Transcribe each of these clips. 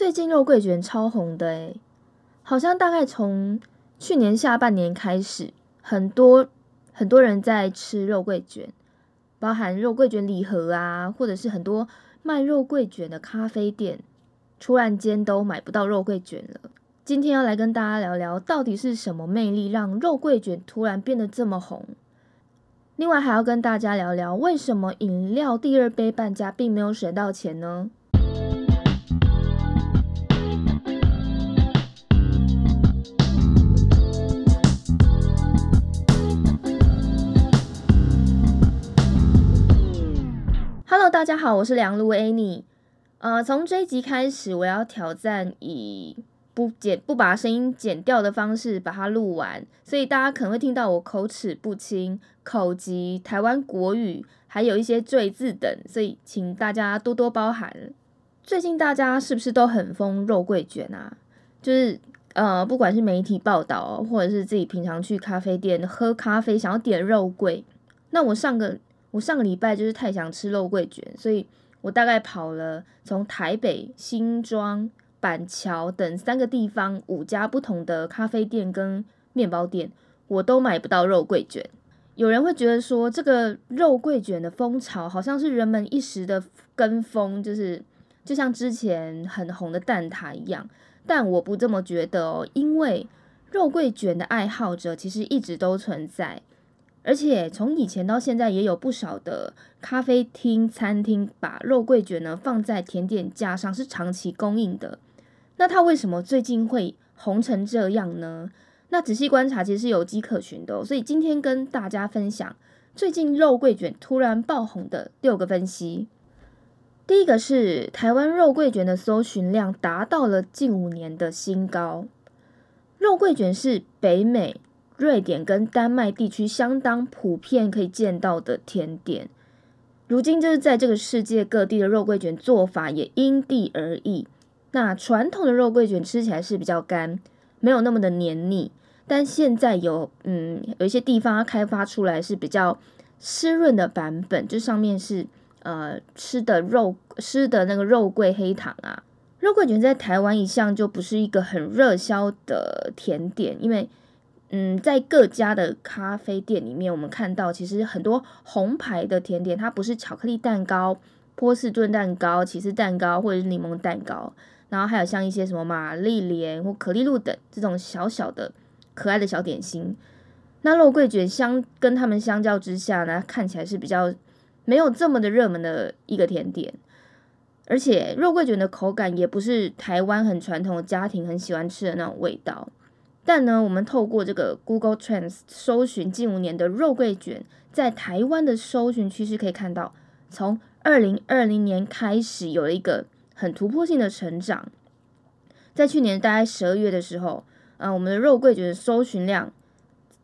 最近肉桂卷超红的诶，好像大概从去年下半年开始，很多很多人在吃肉桂卷，包含肉桂卷礼盒啊，或者是很多卖肉桂卷的咖啡店，突然间都买不到肉桂卷了。今天要来跟大家聊聊，到底是什么魅力让肉桂卷突然变得这么红？另外还要跟大家聊聊，为什么饮料第二杯半价并没有省到钱呢？Hello，大家好，我是梁璐 Annie。呃，从这一集开始，我要挑战以不剪不把声音剪掉的方式把它录完，所以大家可能会听到我口齿不清、口疾、台湾国语，还有一些赘字等，所以请大家多多包涵。最近大家是不是都很疯肉桂卷啊？就是呃，不管是媒体报道，或者是自己平常去咖啡店喝咖啡，想要点肉桂，那我上个。我上个礼拜就是太想吃肉桂卷，所以我大概跑了从台北、新庄、板桥等三个地方五家不同的咖啡店跟面包店，我都买不到肉桂卷。有人会觉得说，这个肉桂卷的风潮好像是人们一时的跟风，就是就像之前很红的蛋挞一样，但我不这么觉得哦，因为肉桂卷的爱好者其实一直都存在。而且从以前到现在，也有不少的咖啡厅、餐厅把肉桂卷呢放在甜点架上，是长期供应的。那它为什么最近会红成这样呢？那仔细观察，其实是有迹可循的。所以今天跟大家分享最近肉桂卷突然爆红的六个分析。第一个是台湾肉桂卷的搜寻量达到了近五年的新高。肉桂卷是北美。瑞典跟丹麦地区相当普遍可以见到的甜点，如今就是在这个世界各地的肉桂卷做法也因地而异。那传统的肉桂卷吃起来是比较干，没有那么的黏腻，但现在有嗯有一些地方它开发出来是比较湿润的版本，就上面是呃吃的肉吃的那个肉桂黑糖啊。肉桂卷在台湾一向就不是一个很热销的甜点，因为。嗯，在各家的咖啡店里面，我们看到其实很多红牌的甜点，它不是巧克力蛋糕、波士顿蛋糕、起司蛋糕或者是柠檬蛋糕，然后还有像一些什么玛丽莲或可丽露等这种小小的可爱的小点心。那肉桂卷相跟他们相较之下呢，看起来是比较没有这么的热门的一个甜点，而且肉桂卷的口感也不是台湾很传统的家庭很喜欢吃的那种味道。但呢，我们透过这个 Google Trends 搜寻近五年的肉桂卷，在台湾的搜寻趋势可以看到，从二零二零年开始有了一个很突破性的成长。在去年大概十二月的时候，啊，我们的肉桂卷的搜寻量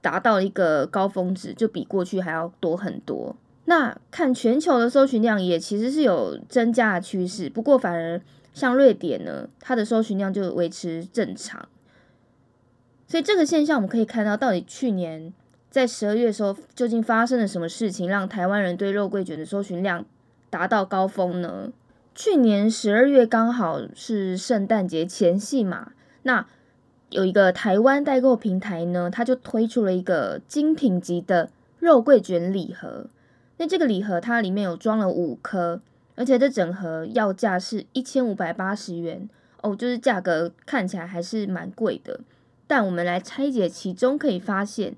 达到一个高峰值，就比过去还要多很多。那看全球的搜寻量也其实是有增加的趋势，不过反而像瑞典呢，它的搜寻量就维持正常。所以这个现象我们可以看到，到底去年在十二月时候，究竟发生了什么事情，让台湾人对肉桂卷的搜寻量达到高峰呢？去年十二月刚好是圣诞节前夕嘛，那有一个台湾代购平台呢，它就推出了一个精品级的肉桂卷礼盒。那这个礼盒它里面有装了五颗，而且这整盒要价是一千五百八十元哦，就是价格看起来还是蛮贵的。但我们来拆解其中，可以发现，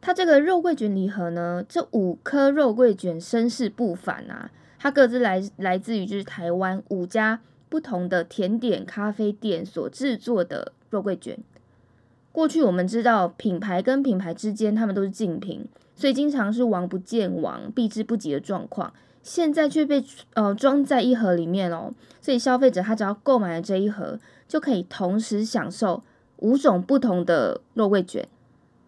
它这个肉桂卷礼盒呢，这五颗肉桂卷身世不凡啊！它各自来来自于就是台湾五家不同的甜点咖啡店所制作的肉桂卷。过去我们知道品牌跟品牌之间他们都是竞品，所以经常是王不见王、避之不及的状况。现在却被呃装在一盒里面哦，所以消费者他只要购买了这一盒，就可以同时享受。五种不同的肉桂卷，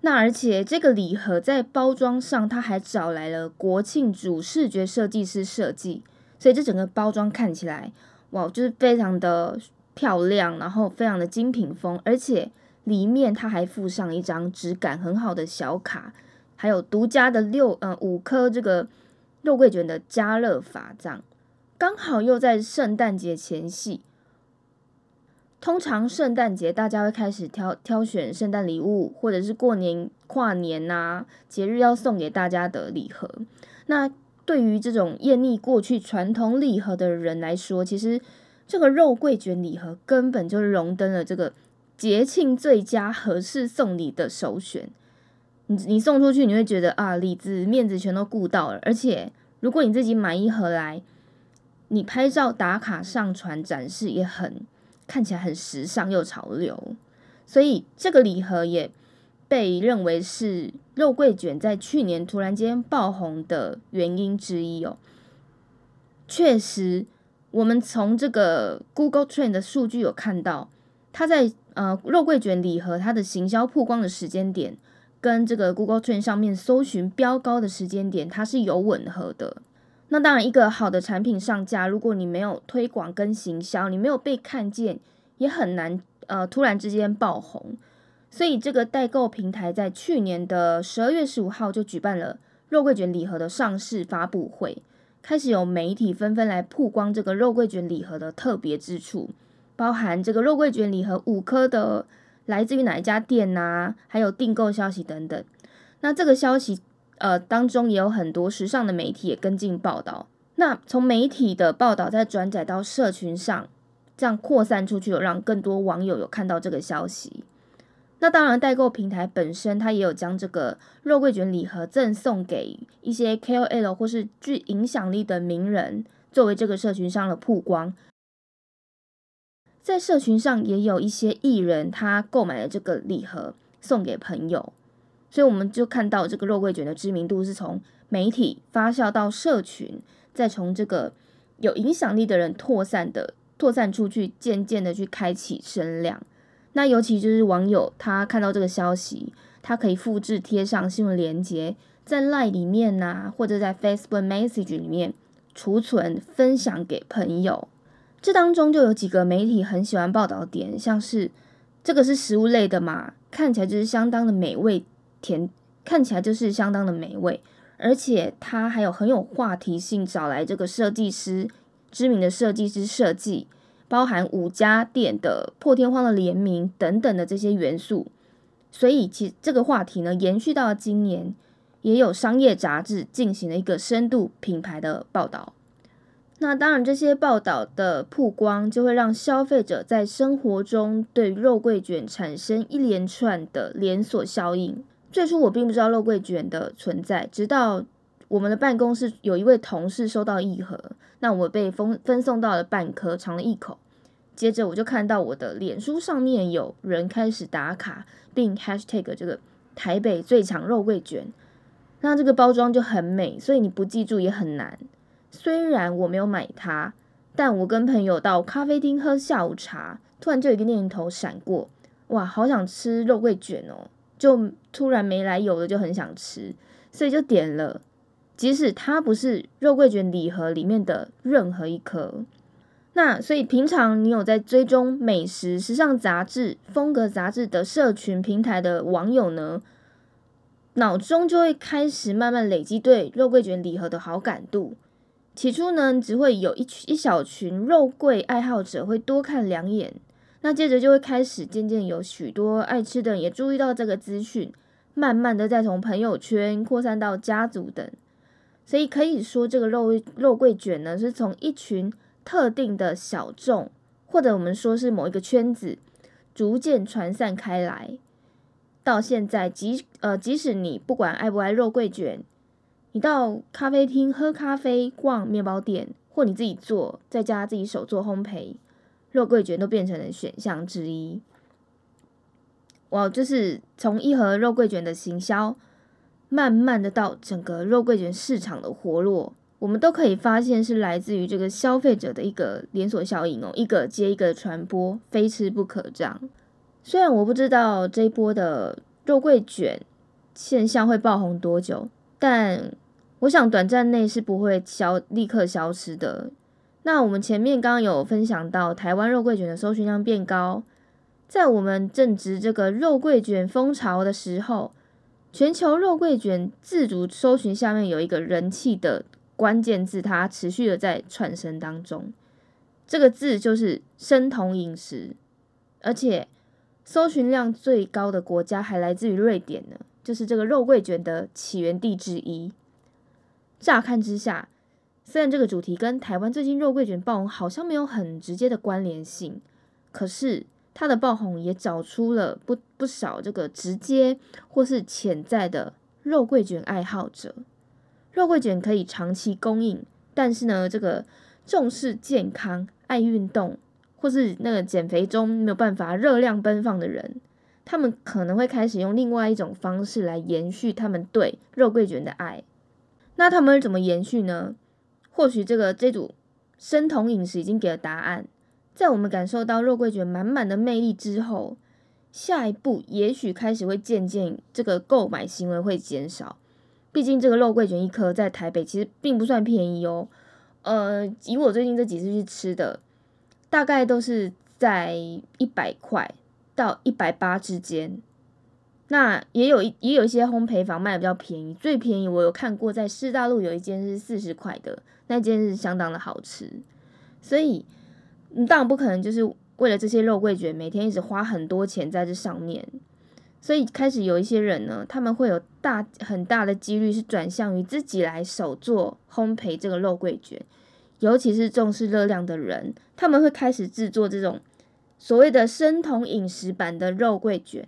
那而且这个礼盒在包装上，它还找来了国庆主视觉设计师设计，所以这整个包装看起来，哇，就是非常的漂亮，然后非常的精品风，而且里面它还附上一张质感很好的小卡，还有独家的六呃五颗这个肉桂卷的加热法，杖刚好又在圣诞节前夕。通常圣诞节大家会开始挑挑选圣诞礼物，或者是过年跨年呐节日要送给大家的礼盒。那对于这种厌腻过去传统礼盒的人来说，其实这个肉桂卷礼盒根本就是荣登了这个节庆最佳合适送礼的首选。你你送出去，你会觉得啊，里子面子全都顾到了，而且如果你自己买一盒来，你拍照打卡上传展示也很。看起来很时尚又潮流，所以这个礼盒也被认为是肉桂卷在去年突然间爆红的原因之一哦。确实，我们从这个 Google Trend 的数据有看到，它在呃肉桂卷礼盒它的行销曝光的时间点，跟这个 Google Trend 上面搜寻标高的时间点，它是有吻合的。那当然，一个好的产品上架，如果你没有推广跟行销，你没有被看见，也很难呃突然之间爆红。所以这个代购平台在去年的十二月十五号就举办了肉桂卷礼盒的上市发布会，开始有媒体纷纷来曝光这个肉桂卷礼盒的特别之处，包含这个肉桂卷礼盒五颗的来自于哪一家店呐，还有订购消息等等。那这个消息。呃，当中也有很多时尚的媒体也跟进报道。那从媒体的报道再转载到社群上，这样扩散出去，有让更多网友有看到这个消息。那当然，代购平台本身它也有将这个肉桂卷礼盒赠送给一些 KOL 或是具影响力的名人，作为这个社群上的曝光。在社群上也有一些艺人，他购买了这个礼盒送给朋友。所以我们就看到这个肉桂卷的知名度是从媒体发酵到社群，再从这个有影响力的人扩散的扩散出去，渐渐的去开启声量。那尤其就是网友他看到这个消息，他可以复制贴上新闻链接，在 Line 里面呐，或者在 Facebook Message 里面储存分享给朋友。这当中就有几个媒体很喜欢报道点，像是这个是食物类的嘛，看起来就是相当的美味。甜看起来就是相当的美味，而且它还有很有话题性，找来这个设计师知名的设计师设计，包含五家店的破天荒的联名等等的这些元素，所以其这个话题呢延续到了今年，也有商业杂志进行了一个深度品牌的报道。那当然，这些报道的曝光就会让消费者在生活中对肉桂卷产生一连串的连锁效应。最初我并不知道肉桂卷的存在，直到我们的办公室有一位同事收到一盒，那我被分分送到了半颗，尝了一口，接着我就看到我的脸书上面有人开始打卡，并 hashtag 这个台北最强肉桂卷，那这个包装就很美，所以你不记住也很难。虽然我没有买它，但我跟朋友到咖啡厅喝下午茶，突然就有一个念头闪过，哇，好想吃肉桂卷哦。就突然没来由的就很想吃，所以就点了。即使它不是肉桂卷礼盒里面的任何一颗，那所以平常你有在追踪美食、时尚杂志、风格杂志的社群平台的网友呢，脑中就会开始慢慢累积对肉桂卷礼盒的好感度。起初呢，只会有一群一小群肉桂爱好者会多看两眼。那接着就会开始渐渐有许多爱吃的人也注意到这个资讯，慢慢的再从朋友圈扩散到家族等，所以可以说这个肉肉桂卷呢，是从一群特定的小众，或者我们说是某一个圈子，逐渐传散开来，到现在即呃即使你不管爱不爱肉桂卷，你到咖啡厅喝咖啡、逛面包店，或你自己做，在家自己手做烘焙。肉桂卷都变成了选项之一。哇，就是从一盒肉桂卷的行销，慢慢的到整个肉桂卷市场的活络，我们都可以发现是来自于这个消费者的一个连锁效应哦，一个接一个传播，非吃不可这样。虽然我不知道这一波的肉桂卷现象会爆红多久，但我想短暂内是不会消立刻消失的。那我们前面刚刚有分享到，台湾肉桂卷的搜寻量变高，在我们正值这个肉桂卷风潮的时候，全球肉桂卷自主搜寻下面有一个人气的关键字，它持续的在窜升当中。这个字就是生酮饮食。而且搜寻量最高的国家还来自于瑞典呢，就是这个肉桂卷的起源地之一。乍看之下，虽然这个主题跟台湾最近肉桂卷爆红好像没有很直接的关联性，可是它的爆红也找出了不不少这个直接或是潜在的肉桂卷爱好者。肉桂卷可以长期供应，但是呢，这个重视健康、爱运动或是那个减肥中没有办法热量奔放的人，他们可能会开始用另外一种方式来延续他们对肉桂卷的爱。那他们怎么延续呢？或许这个这组生酮饮食已经给了答案。在我们感受到肉桂卷满满的魅力之后，下一步也许开始会渐渐这个购买行为会减少。毕竟这个肉桂卷一颗在台北其实并不算便宜哦。呃，以我最近这几次去吃的，大概都是在一百块到一百八之间。那也有一也有一些烘焙坊卖的比较便宜，最便宜我有看过在师大路有一间是四十块的，那间是相当的好吃。所以你当然不可能就是为了这些肉桂卷每天一直花很多钱在这上面。所以开始有一些人呢，他们会有大很大的几率是转向于自己来手做烘焙这个肉桂卷，尤其是重视热量的人，他们会开始制作这种所谓的生酮饮食版的肉桂卷。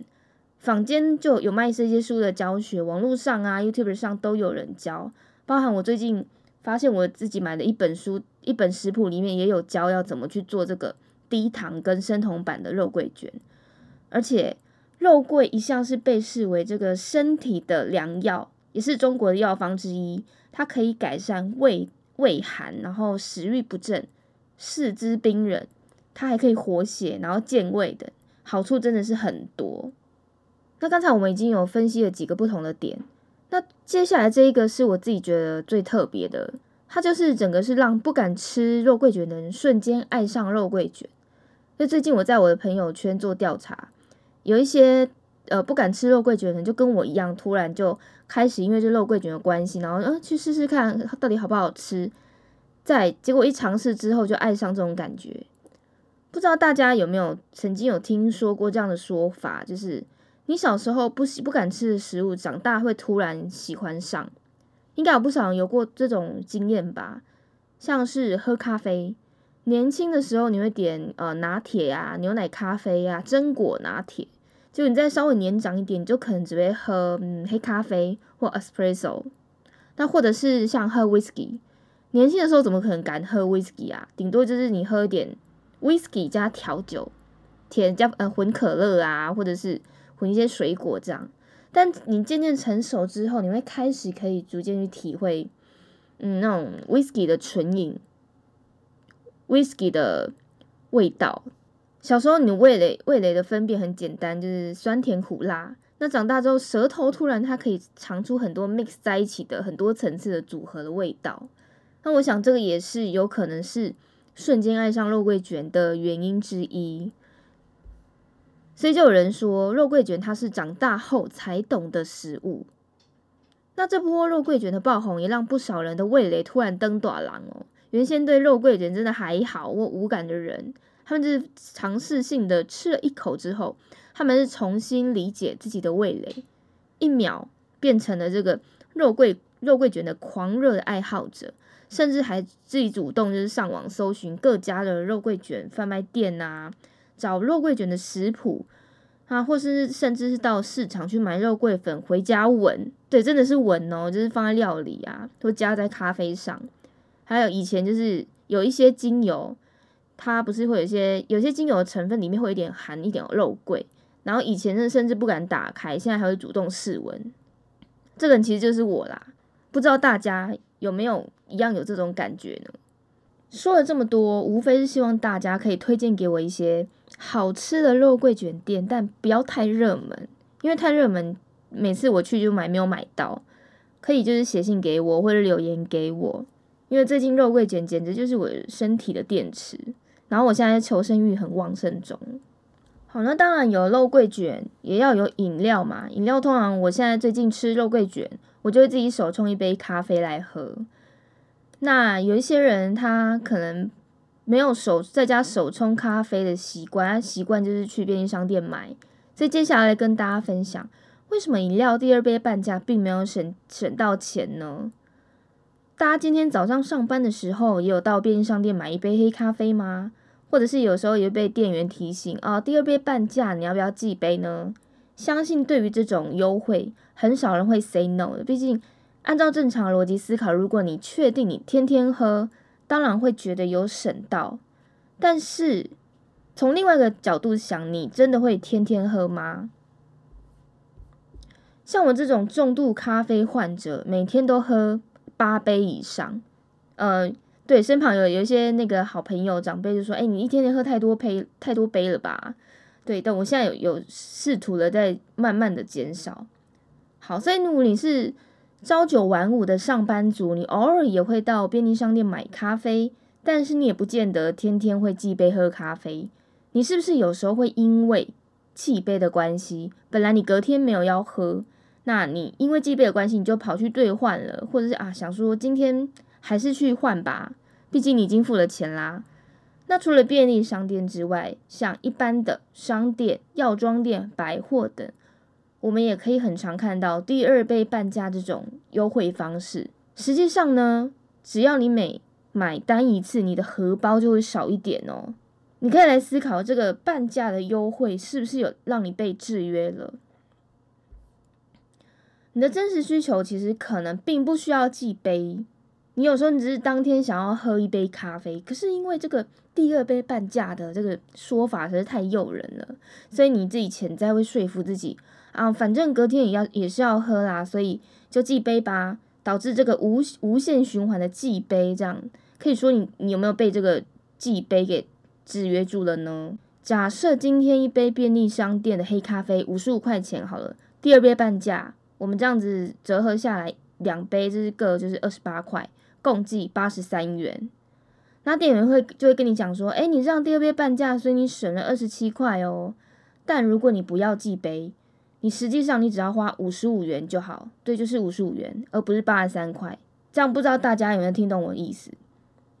坊间就有卖这些书的教学，网络上啊、YouTube 上都有人教，包含我最近发现我自己买的一本书，一本食谱里面也有教要怎么去做这个低糖跟生酮版的肉桂卷，而且。肉桂一向是被视为这个身体的良药，也是中国的药方之一。它可以改善胃胃寒，然后食欲不振、四肢冰冷。它还可以活血，然后健胃的好处真的是很多。那刚才我们已经有分析了几个不同的点，接下来这一个是我自己觉得最特别的，它就是整个是让不敢吃肉桂卷的人瞬间爱上肉桂卷。就最近我在我的朋友圈做调查。有一些呃不敢吃肉桂卷的人，就跟我一样，突然就开始因为这肉桂卷的关系，然后呃去试试看到底好不好吃。在结果一尝试之后，就爱上这种感觉。不知道大家有没有曾经有听说过这样的说法，就是你小时候不喜不敢吃的食物，长大会突然喜欢上。应该有不少人有过这种经验吧？像是喝咖啡。年轻的时候，你会点呃拿铁呀、牛奶咖啡呀、榛果拿铁。就你再稍微年长一点，你就可能只会喝嗯黑咖啡或 espresso。那或者是像喝 whisky，年轻的时候怎么可能敢喝 whisky 啊？顶多就是你喝一点 whisky 加调酒，甜加呃混可乐啊，或者是混一些水果这样。但你渐渐成熟之后，你会开始可以逐渐去体会，嗯那种 whisky 的纯饮。whisky 的味道，小时候你味蕾味蕾的分辨很简单，就是酸甜苦辣。那长大之后，舌头突然它可以尝出很多 mix 在一起的很多层次的组合的味道。那我想这个也是有可能是瞬间爱上肉桂卷的原因之一。所以就有人说，肉桂卷它是长大后才懂的食物。那这波肉桂卷的爆红，也让不少人的味蕾突然登短廊哦。原先对肉桂卷真的还好或无感的人，他们就是尝试性的吃了一口之后，他们是重新理解自己的味蕾，一秒变成了这个肉桂肉桂卷的狂热的爱好者，甚至还自己主动就是上网搜寻各家的肉桂卷贩卖店啊，找肉桂卷的食谱啊，或是甚至是到市场去买肉桂粉回家闻，对，真的是闻哦，就是放在料理啊，或加在咖啡上。还有以前就是有一些精油，它不是会有一些有些精油的成分里面会有点含一点肉桂，然后以前甚至不敢打开，现在还会主动试闻。这个人其实就是我啦，不知道大家有没有一样有这种感觉呢？说了这么多，无非是希望大家可以推荐给我一些好吃的肉桂卷店，但不要太热门，因为太热门，每次我去就买没有买到。可以就是写信给我或者留言给我。因为最近肉桂卷简直就是我身体的电池，然后我现在求生欲很旺盛中。好，那当然有肉桂卷，也要有饮料嘛。饮料通常我现在最近吃肉桂卷，我就会自己手冲一杯咖啡来喝。那有一些人他可能没有手在家手冲咖啡的习惯，习惯就是去便利商店买。所以接下来跟大家分享，为什么饮料第二杯半价并没有省省到钱呢？大家今天早上上班的时候，也有到便利商店买一杯黑咖啡吗？或者是有时候也被店员提醒啊，第二杯半价，你要不要寄杯呢？相信对于这种优惠，很少人会 say no 的。毕竟按照正常逻辑思考，如果你确定你天天喝，当然会觉得有省到。但是从另外一个角度想，你真的会天天喝吗？像我这种重度咖啡患者，每天都喝八杯以上，呃。对，身旁有有一些那个好朋友长辈就说：“哎，你一天天喝太多杯太多杯了吧？”对，但我现在有有试图了在慢慢的减少。好，所以如果你是朝九晚五的上班族，你偶尔也会到便利商店买咖啡，但是你也不见得天天会寄杯喝咖啡。你是不是有时候会因为寄杯的关系，本来你隔天没有要喝，那你因为寄杯的关系，你就跑去兑换了，或者是啊想说今天。还是去换吧，毕竟你已经付了钱啦。那除了便利商店之外，像一般的商店、药妆店、百货等，我们也可以很常看到第二杯半价这种优惠方式。实际上呢，只要你每买单一次，你的荷包就会少一点哦。你可以来思考，这个半价的优惠是不是有让你被制约了？你的真实需求其实可能并不需要记杯。你有时候你只是当天想要喝一杯咖啡，可是因为这个第二杯半价的这个说法实在太诱人了，所以你自己潜在会说服自己啊，反正隔天也要也是要喝啦，所以就寄杯吧，导致这个无无限循环的寄杯，这样可以说你你有没有被这个寄杯给制约住了呢？假设今天一杯便利商店的黑咖啡五十五块钱好了，第二杯半价，我们这样子折合下来两杯就是各就是二十八块。共计八十三元，那店员会就会跟你讲说，哎，你这样第二杯半价，所以你省了二十七块哦。但如果你不要寄杯，你实际上你只要花五十五元就好，对，就是五十五元，而不是八十三块。这样不知道大家有没有听懂我的意思？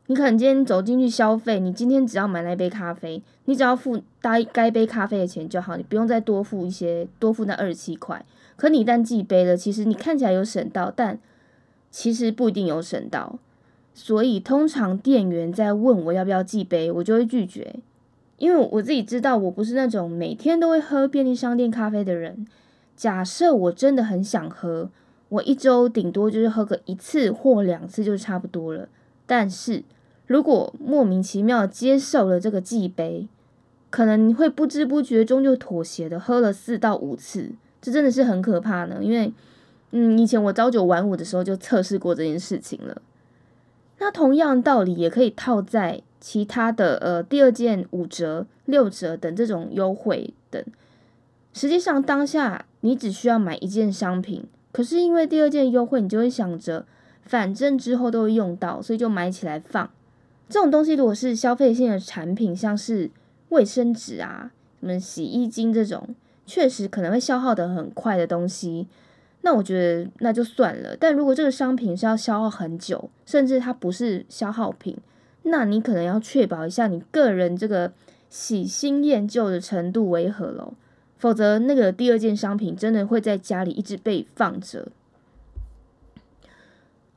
你可能今天走进去消费，你今天只要买那杯咖啡，你只要付该该杯咖啡的钱就好，你不用再多付一些，多付那二十七块。可你一旦记杯了，其实你看起来有省到，但其实不一定有省到，所以通常店员在问我要不要记杯，我就会拒绝，因为我自己知道我不是那种每天都会喝便利商店咖啡的人。假设我真的很想喝，我一周顶多就是喝个一次或两次就差不多了。但是如果莫名其妙接受了这个寄杯，可能你会不知不觉中就妥协的喝了四到五次，这真的是很可怕呢，因为。嗯，以前我朝九晚五的时候就测试过这件事情了。那同样道理也可以套在其他的呃第二件五折、六折等这种优惠等。实际上当下你只需要买一件商品，可是因为第二件优惠，你就会想着反正之后都会用到，所以就买起来放。这种东西如果是消费性的产品，像是卫生纸啊、什么洗衣精这种，确实可能会消耗的很快的东西。那我觉得那就算了，但如果这个商品是要消耗很久，甚至它不是消耗品，那你可能要确保一下你个人这个喜新厌旧的程度为何咯，否则那个第二件商品真的会在家里一直被放着。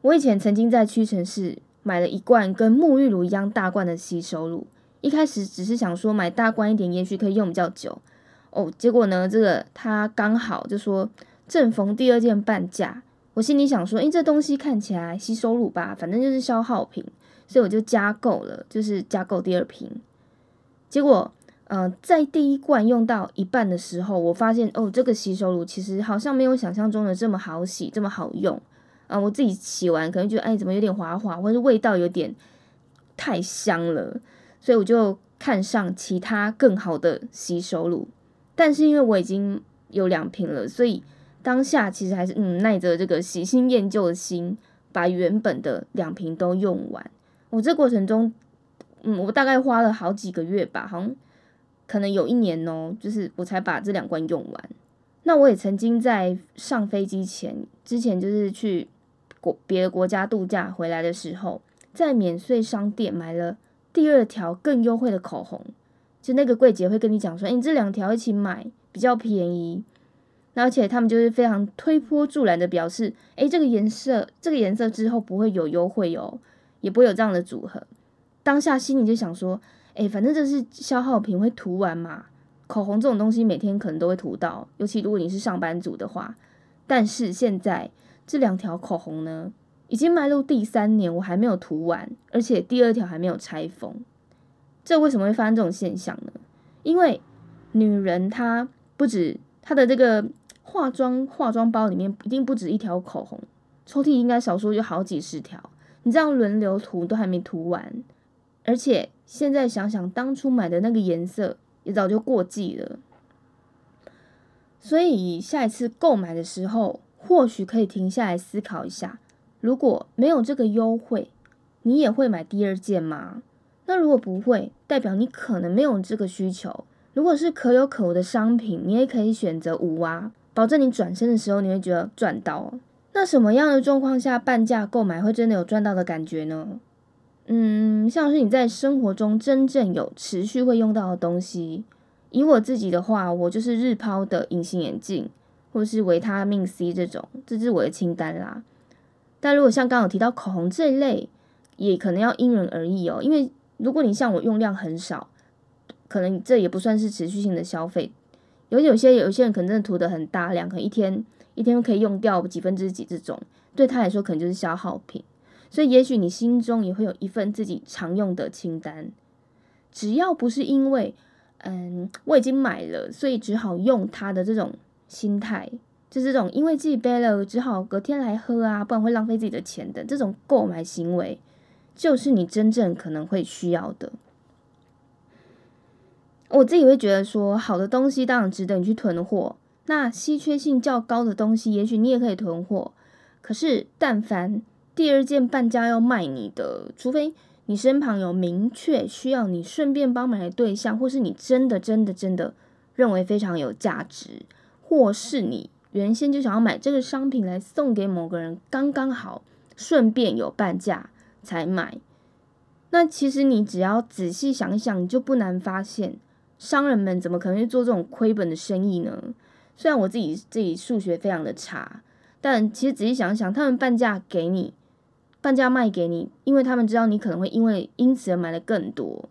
我以前曾经在屈臣氏买了一罐跟沐浴乳一样大罐的吸收乳，一开始只是想说买大罐一点，也许可以用比较久哦，结果呢，这个它刚好就说。正逢第二件半价，我心里想说，诶，这东西看起来吸收乳吧，反正就是消耗品，所以我就加购了，就是加购第二瓶。结果，呃，在第一罐用到一半的时候，我发现哦，这个吸收乳其实好像没有想象中的这么好洗，这么好用。啊，我自己洗完可能觉得，哎，怎么有点滑滑，或者味道有点太香了，所以我就看上其他更好的吸收乳。但是因为我已经有两瓶了，所以。当下其实还是嗯耐着这个喜新厌旧的心，把原本的两瓶都用完。我这过程中，嗯，我大概花了好几个月吧，好像可能有一年哦，就是我才把这两罐用完。那我也曾经在上飞机前，之前就是去国别的国家度假回来的时候，在免税商店买了第二条更优惠的口红，就那个柜姐会跟你讲说，哎，你这两条一起买比较便宜。而且他们就是非常推波助澜的表示，哎，这个颜色，这个颜色之后不会有优惠哦，也不会有这样的组合。当下心里就想说，哎，反正这是消耗品，会涂完嘛。口红这种东西每天可能都会涂到，尤其如果你是上班族的话。但是现在这两条口红呢，已经迈入第三年，我还没有涂完，而且第二条还没有拆封。这为什么会发生这种现象呢？因为女人她不止她的这个。化妆化妆包里面一定不止一条口红，抽屉应该少说有好几十条。你这样轮流涂都还没涂完，而且现在想想当初买的那个颜色也早就过季了。所以下一次购买的时候，或许可以停下来思考一下：如果没有这个优惠，你也会买第二件吗？那如果不会，代表你可能没有这个需求。如果是可有可无的商品，你也可以选择无啊。保证你转身的时候你会觉得赚到。那什么样的状况下半价购买会真的有赚到的感觉呢？嗯，像是你在生活中真正有持续会用到的东西。以我自己的话，我就是日抛的隐形眼镜，或是维他命 C 这种，这是我的清单啦。但如果像刚刚提到口红这一类，也可能要因人而异哦。因为如果你像我用量很少，可能这也不算是持续性的消费。有有些有些人可能真的涂的很大量，可能一天一天可以用掉几分之几这种，对他来说可能就是消耗品。所以也许你心中也会有一份自己常用的清单，只要不是因为嗯我已经买了，所以只好用它的这种心态，就这种因为自己背了只好隔天来喝啊，不然会浪费自己的钱的这种购买行为，就是你真正可能会需要的。我自己会觉得说，好的东西当然值得你去囤货。那稀缺性较高的东西，也许你也可以囤货。可是，但凡第二件半价要卖你的，除非你身旁有明确需要你顺便帮忙的对象，或是你真的真的真的认为非常有价值，或是你原先就想要买这个商品来送给某个人，刚刚好顺便有半价才买。那其实你只要仔细想想，你就不难发现。商人们怎么可能去做这种亏本的生意呢？虽然我自己自己数学非常的差，但其实仔细想想，他们半价给你，半价卖给你，因为他们知道你可能会因为因此而买的更多。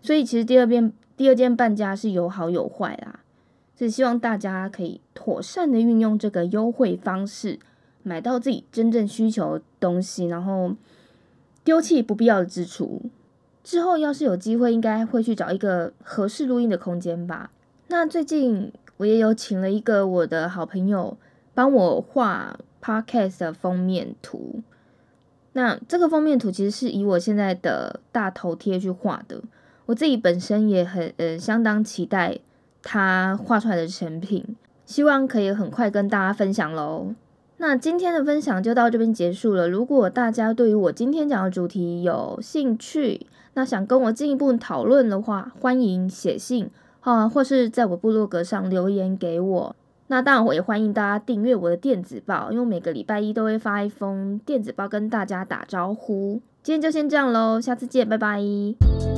所以其实第二遍第二件半价是有好有坏啦，所以希望大家可以妥善的运用这个优惠方式，买到自己真正需求的东西，然后丢弃不必要的支出。之后要是有机会，应该会去找一个合适录音的空间吧。那最近我也有请了一个我的好朋友帮我画 podcast 的封面图。那这个封面图其实是以我现在的大头贴去画的。我自己本身也很呃相当期待他画出来的成品，希望可以很快跟大家分享喽。那今天的分享就到这边结束了。如果大家对于我今天讲的主题有兴趣，那想跟我进一步讨论的话，欢迎写信啊，或是在我部落格上留言给我。那当然，我也欢迎大家订阅我的电子报，因为每个礼拜一都会发一封电子报跟大家打招呼。今天就先这样喽，下次见，拜拜。